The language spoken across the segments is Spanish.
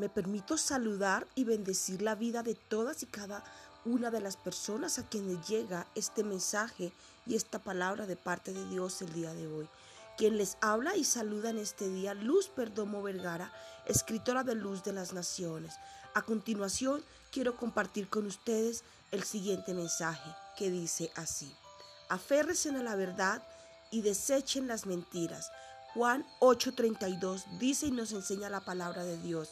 me permito saludar y bendecir la vida de todas y cada una de las personas a quienes llega este mensaje y esta palabra de parte de Dios el día de hoy. Quien les habla y saluda en este día, Luz Perdomo Vergara, escritora de Luz de las Naciones. A continuación, quiero compartir con ustedes el siguiente mensaje que dice así. Aférrense a la verdad y desechen las mentiras. Juan 8:32 dice y nos enseña la palabra de Dios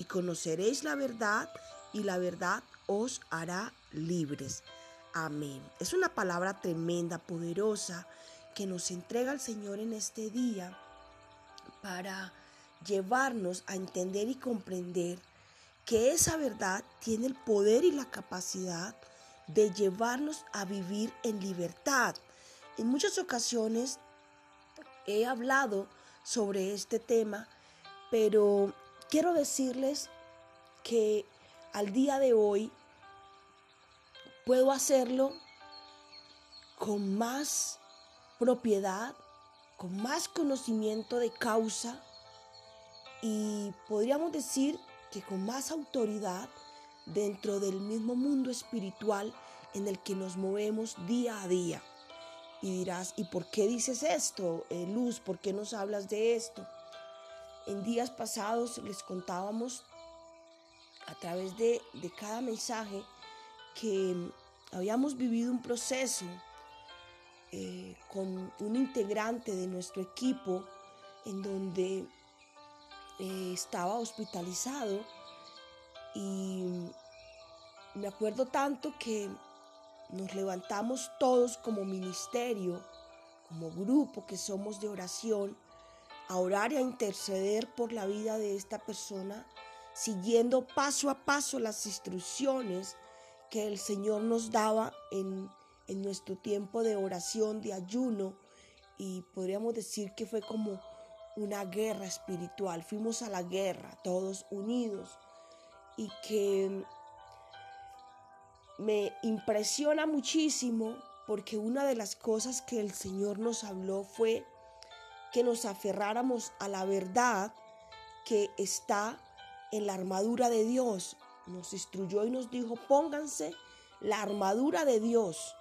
y conoceréis la verdad y la verdad os hará libres. Amén. Es una palabra tremenda, poderosa, que nos entrega el Señor en este día para llevarnos a entender y comprender que esa verdad tiene el poder y la capacidad de llevarnos a vivir en libertad. En muchas ocasiones he hablado sobre este tema, pero quiero decirles que al día de hoy puedo hacerlo con más propiedad, con más conocimiento de causa y podríamos decir que con más autoridad dentro del mismo mundo espiritual en el que nos movemos día a día. Y dirás, ¿y por qué dices esto, eh, Luz? ¿Por qué nos hablas de esto? En días pasados les contábamos a través de, cada mensaje que habíamos vivido un proceso eh, con un integrante de nuestro equipo en donde eh, estaba hospitalizado y me acuerdo tanto que nos levantamos todos como ministerio, como grupo que somos de oración, a orar y a interceder por la vida de esta persona, siguiendo paso a paso las instrucciones que el Señor nos daba en, en nuestro tiempo de oración, de ayuno, y podríamos decir que fue como una guerra espiritual. Fuimos a la guerra, todos unidos, y que me impresiona muchísimo porque una de las cosas que el Señor nos habló fue que nos aferráramos a la verdad que está en la armadura de Dios. Nos instruyó y nos dijo, pónganse la armadura de Dios.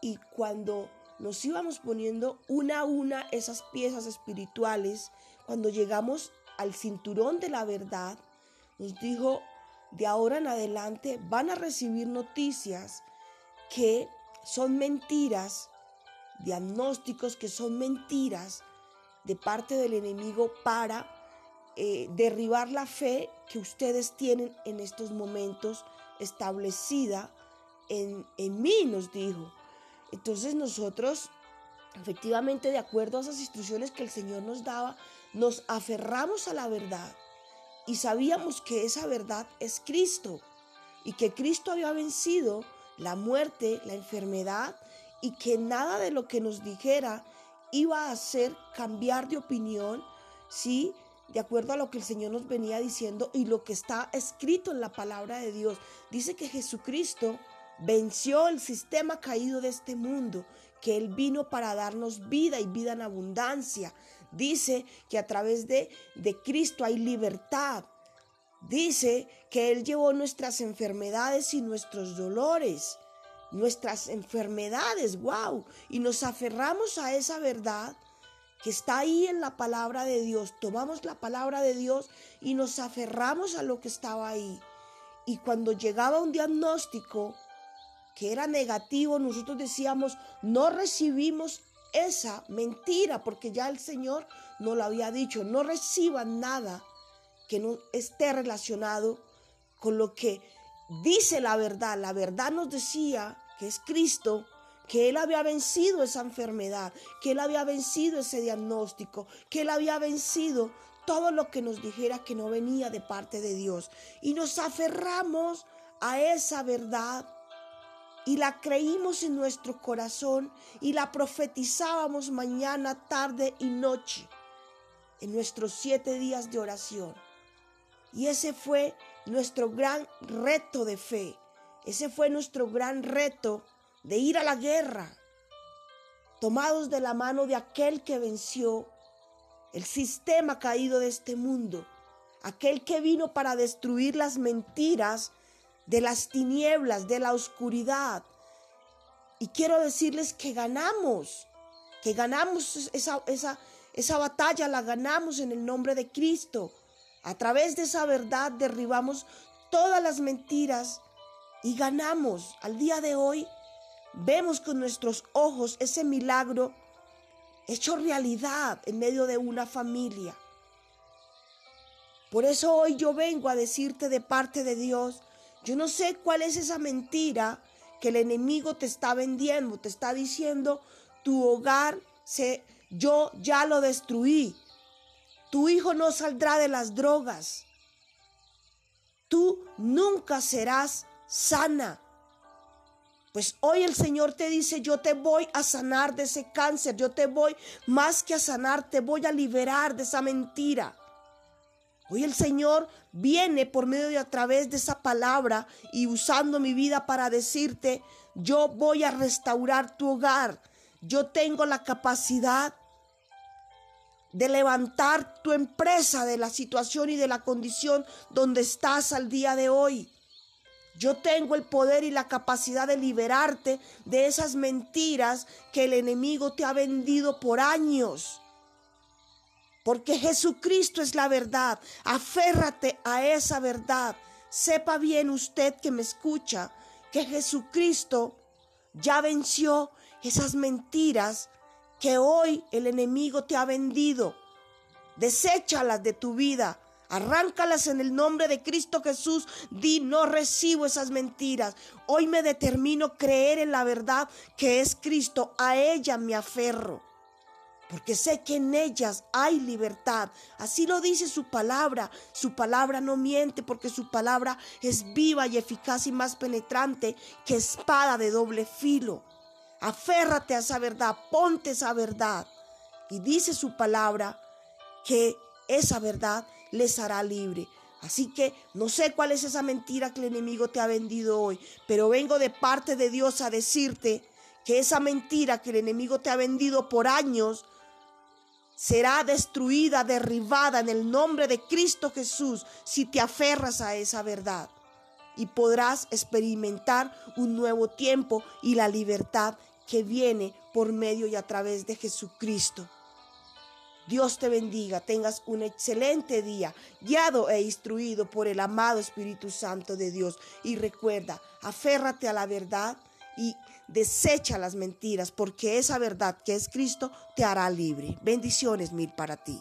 Y cuando nos íbamos poniendo una a una esas piezas espirituales, cuando llegamos al cinturón de la verdad, nos dijo, de ahora en adelante van a recibir noticias que son mentiras diagnósticos que son mentiras de parte del enemigo para eh, derribar la fe que ustedes tienen en estos momentos establecida en, en mí, nos dijo. Entonces nosotros, efectivamente, de acuerdo a esas instrucciones que el Señor nos daba, nos aferramos a la verdad y sabíamos que esa verdad es Cristo y que Cristo había vencido la muerte, la enfermedad y que nada de lo que nos dijera iba a hacer cambiar de opinión, ¿sí? De acuerdo a lo que el Señor nos venía diciendo y lo que está escrito en la palabra de Dios. Dice que Jesucristo venció el sistema caído de este mundo, que Él vino para darnos vida y vida en abundancia. Dice que a través de, de Cristo hay libertad. Dice que Él llevó nuestras enfermedades y nuestros dolores nuestras enfermedades, wow, y nos aferramos a esa verdad que está ahí en la palabra de Dios. Tomamos la palabra de Dios y nos aferramos a lo que estaba ahí. Y cuando llegaba un diagnóstico que era negativo, nosotros decíamos, no recibimos esa mentira, porque ya el Señor nos lo había dicho, no reciban nada que no esté relacionado con lo que dice la verdad. La verdad nos decía que es Cristo, que Él había vencido esa enfermedad, que Él había vencido ese diagnóstico, que Él había vencido todo lo que nos dijera que no venía de parte de Dios. Y nos aferramos a esa verdad y la creímos en nuestro corazón y la profetizábamos mañana, tarde y noche en nuestros siete días de oración. Y ese fue nuestro gran reto de fe. Ese fue nuestro gran reto de ir a la guerra, tomados de la mano de aquel que venció el sistema caído de este mundo, aquel que vino para destruir las mentiras de las tinieblas, de la oscuridad. Y quiero decirles que ganamos, que ganamos esa, esa, esa batalla, la ganamos en el nombre de Cristo. A través de esa verdad derribamos todas las mentiras y ganamos. Al día de hoy vemos con nuestros ojos ese milagro hecho realidad en medio de una familia. Por eso hoy yo vengo a decirte de parte de Dios, yo no sé cuál es esa mentira que el enemigo te está vendiendo, te está diciendo, tu hogar se yo ya lo destruí. Tu hijo no saldrá de las drogas. Tú nunca serás sana. Pues hoy el Señor te dice, yo te voy a sanar de ese cáncer, yo te voy más que a sanar, te voy a liberar de esa mentira. Hoy el Señor viene por medio de a través de esa palabra y usando mi vida para decirte, yo voy a restaurar tu hogar. Yo tengo la capacidad de levantar tu empresa de la situación y de la condición donde estás al día de hoy. Yo tengo el poder y la capacidad de liberarte de esas mentiras que el enemigo te ha vendido por años. Porque Jesucristo es la verdad. Aférrate a esa verdad. Sepa bien usted que me escucha que Jesucristo ya venció esas mentiras que hoy el enemigo te ha vendido. Deséchalas de tu vida. Arráncalas en el nombre de Cristo Jesús. Di, no recibo esas mentiras. Hoy me determino creer en la verdad que es Cristo. A ella me aferro. Porque sé que en ellas hay libertad. Así lo dice su palabra. Su palabra no miente porque su palabra es viva y eficaz y más penetrante que espada de doble filo. Aférrate a esa verdad, ponte esa verdad. Y dice su palabra que esa verdad les hará libre. Así que no sé cuál es esa mentira que el enemigo te ha vendido hoy, pero vengo de parte de Dios a decirte que esa mentira que el enemigo te ha vendido por años será destruida, derribada en el nombre de Cristo Jesús si te aferras a esa verdad. Y podrás experimentar un nuevo tiempo y la libertad que viene por medio y a través de Jesucristo. Dios te bendiga, tengas un excelente día, guiado e instruido por el amado Espíritu Santo de Dios. Y recuerda, aférrate a la verdad y desecha las mentiras, porque esa verdad que es Cristo te hará libre. Bendiciones mil para ti.